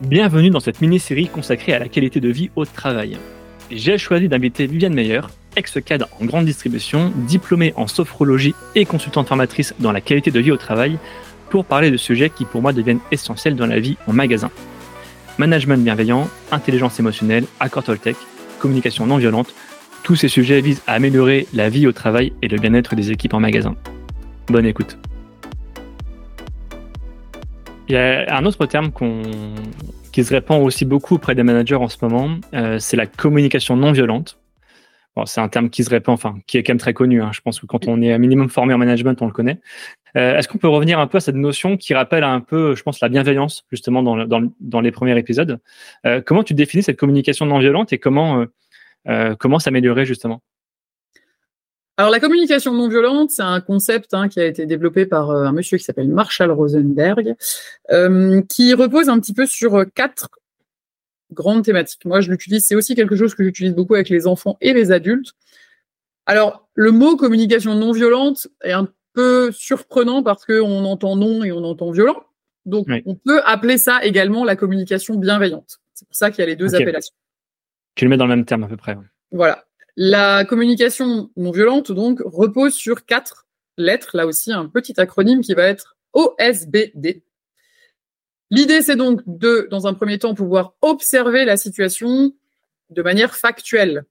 Bienvenue dans cette mini-série consacrée à la qualité de vie au travail. J'ai choisi d'inviter Viviane Meyer, ex-cadre en grande distribution, diplômée en sophrologie et consultante formatrice dans la qualité de vie au travail, pour parler de sujets qui pour moi deviennent essentiels dans la vie en magasin. Management bienveillant, intelligence émotionnelle, accord Toltec, communication non violente, tous ces sujets visent à améliorer la vie au travail et le bien-être des équipes en magasin. Bonne écoute. Il y a un autre terme qui se répand aussi beaucoup auprès des managers en ce moment, euh, c'est la communication non violente. Bon, c'est un terme qui se répand, enfin, qui est quand même très connu. Hein. Je pense que quand on est un minimum formé en management, on le connaît. Euh, est-ce qu'on peut revenir un peu à cette notion qui rappelle un peu, je pense, la bienveillance, justement, dans, dans, dans les premiers épisodes? Euh, Comment tu définis cette communication non violente et comment, comment s'améliorer, justement? Alors la communication non violente, c'est un concept hein, qui a été développé par euh, un monsieur qui s'appelle Marshall Rosenberg, euh, qui repose un petit peu sur euh, quatre grandes thématiques. Moi, je l'utilise, c'est aussi quelque chose que j'utilise beaucoup avec les enfants et les adultes. Alors, le mot communication non violente est un peu surprenant parce qu'on entend non et on entend violent. Donc, on peut appeler ça également la communication bienveillante. C'est pour ça qu'il y a les deux appellations. Tu le mets dans le même terme à peu près. Voilà. La communication non violente, donc, repose sur quatre lettres. Là aussi, un petit acronyme qui va être OSBD. L'idée, c'est donc de, dans un premier temps, pouvoir observer la situation de manière factuelle,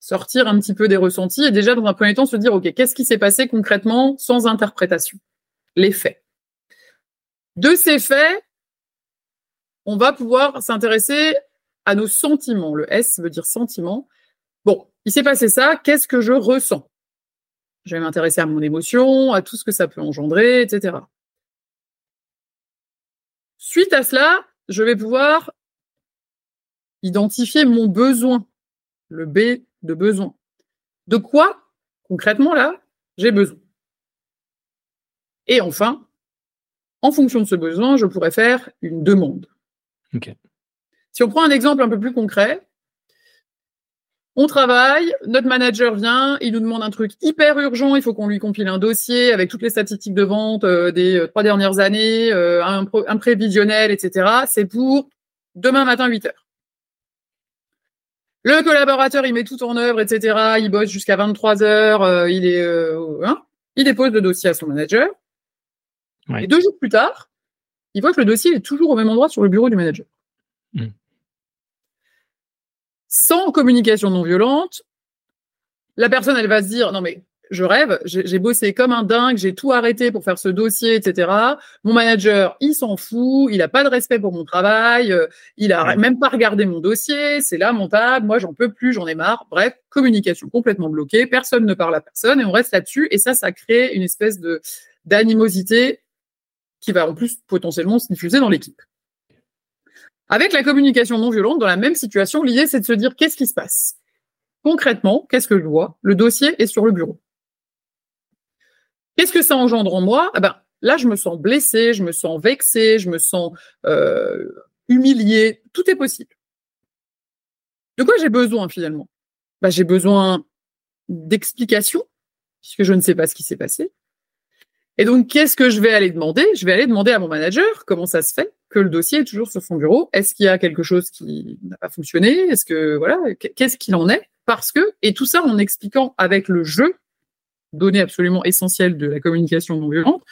sortir un petit peu des ressentis et déjà, dans un premier temps, se dire, OK, qu'est-ce qui s'est passé concrètement sans interprétation? Les faits. De ces faits, on va pouvoir s'intéresser à nos sentiments. Le S veut dire sentiment. Bon, il s'est passé ça, qu'est-ce que je ressens? Je vais m'intéresser à mon émotion, à tout ce que ça peut engendrer, etc. Suite à cela, je vais pouvoir identifier mon besoin, le B de besoin. De quoi, concrètement, là, j'ai besoin? Et enfin, en fonction de ce besoin, je pourrais faire une demande. Si on prend un exemple un peu plus concret, on travaille, notre manager vient, il nous demande un truc hyper urgent, il faut qu'on lui compile un dossier avec toutes les statistiques de vente euh, des euh, trois dernières années, euh, un, prévisionnel, etc. C'est pour demain matin 8 heures. Le collaborateur, il met tout en œuvre, etc. Il bosse jusqu'à 23 heures, il est, hein, il dépose le dossier à son manager. Et deux jours plus tard, il voit que le dossier est toujours au même endroit sur le bureau du manager. Mmh sans communication non violente, la personne, elle va se dire, non mais je rêve, j'ai bossé comme un dingue, j'ai tout arrêté pour faire ce dossier, etc. Mon manager, il s'en fout, il a pas de respect pour mon travail, euh, il a même pas regardé mon dossier, c'est lamentable, moi j'en peux plus, j'en ai marre. Bref, communication complètement bloquée, personne ne parle à personne et on reste là-dessus et ça, ça crée une espèce de d'animosité qui va en plus potentiellement se diffuser dans l'équipe. Avec la communication non violente, dans la même situation, l'idée, c'est de se dire qu'est-ce qui se passe? Concrètement, qu'est-ce que je vois? Le dossier est sur le bureau. Qu'est-ce que ça engendre en moi? Ah ben, Là, je me sens blessé, je me sens vexé, je me sens euh, humilié. Tout est possible. De quoi j'ai besoin finalement? Ben, J'ai besoin d'explications, puisque je ne sais pas ce qui s'est passé. Et donc, qu'est-ce que je vais aller demander? Je vais aller demander à mon manager comment ça se fait que le dossier est toujours sur son bureau. Est-ce qu'il y a quelque chose qui n'a pas fonctionné? Est-ce que voilà, qu'est-ce qu'il en est? Parce que et tout ça en expliquant avec le jeu, données absolument essentielles de la communication non violente.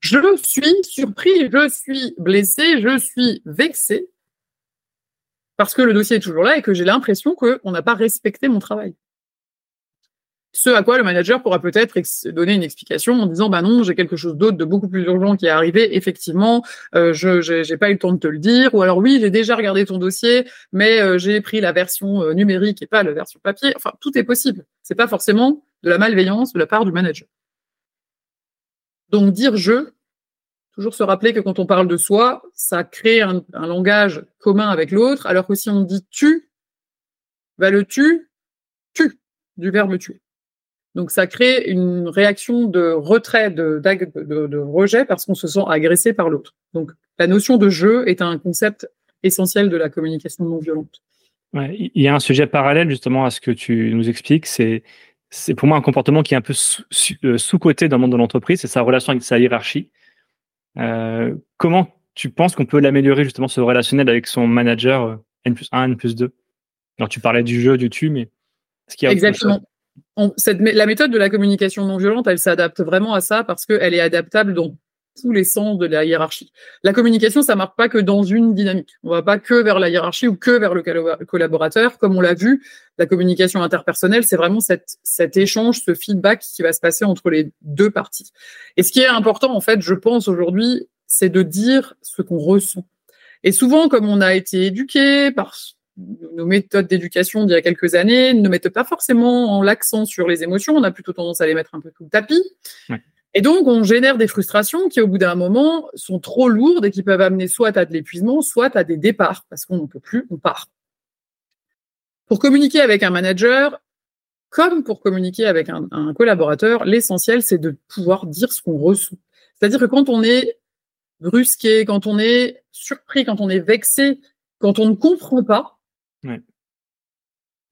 Je suis surpris, je suis blessé, je suis vexé parce que le dossier est toujours là et que j'ai l'impression qu'on n'a pas respecté mon travail. Ce à quoi le manager pourra peut-être donner une explication en disant bah non, j'ai quelque chose d'autre de beaucoup plus urgent qui est arrivé. Effectivement, euh, je j'ai pas eu le temps de te le dire. Ou alors oui, j'ai déjà regardé ton dossier, mais euh, j'ai pris la version euh, numérique et pas la version papier. Enfin, tout est possible. C'est pas forcément de la malveillance de la part du manager. Donc dire je, toujours se rappeler que quand on parle de soi, ça crée un, langage commun avec l'autre, alors que si on dit tu, bah le tu, tu du verbe tuer. Donc ça crée une réaction de retrait, de, de, rejet parce qu'on se sent agressé par l'autre. Donc la notion de jeu est un concept essentiel de la communication non violente. il y a un sujet parallèle justement à ce que tu nous expliques, c'est c'est pour moi un comportement qui est un peu euh, sous-coté dans le monde de l'entreprise, c'est sa relation avec sa hiérarchie. Euh, comment tu penses qu'on peut l'améliorer justement ce relationnel avec son manager euh, N plus 1, N plus 2 Alors tu parlais du jeu, du tu, mais ce qu'il y a Exactement. La méthode de la communication non violente, elle s'adapte vraiment à ça parce qu'elle est adaptable dans tous les sens de la hiérarchie. La communication, ça marche pas que dans une dynamique. On va pas que vers la hiérarchie ou que vers le collaborateur. Comme on l'a vu, la communication interpersonnelle, c'est vraiment cet échange, ce feedback qui va se passer entre les deux parties. Et ce qui est important, en fait, je pense aujourd'hui, c'est de dire ce qu'on ressent. Et souvent, comme on a été éduqué par nos méthodes d'éducation d'il y a quelques années, ne mettent pas forcément l'accent sur les émotions, on a plutôt tendance à les mettre un peu sous le tapis. Et donc, on génère des frustrations qui, au bout d'un moment, sont trop lourdes et qui peuvent amener soit à de l'épuisement, soit à des départs, parce qu'on n'en peut plus, on part. Pour communiquer avec un manager, comme pour communiquer avec un, un collaborateur, l'essentiel, c'est de pouvoir dire ce qu'on ressent. C'est-à-dire que quand on est brusqué, quand on est surpris, quand on est vexé, quand on ne comprend pas,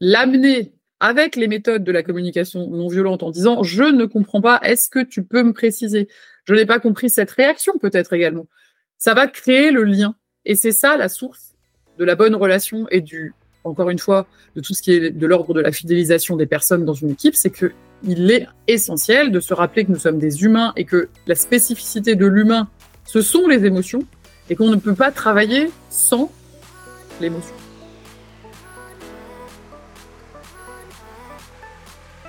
l'amener avec les méthodes de la communication non violente en disant je ne comprends pas, est-ce que tu peux me préciser? Je n'ai pas compris cette réaction peut-être également. Ça va créer le lien. Et c'est ça la source de la bonne relation et du, encore une fois, de tout ce qui est de l'ordre de la fidélisation des personnes dans une équipe, c'est que il est essentiel de se rappeler que nous sommes des humains et que la spécificité de l'humain ce sont les émotions et qu'on ne peut pas travailler sans l'émotion.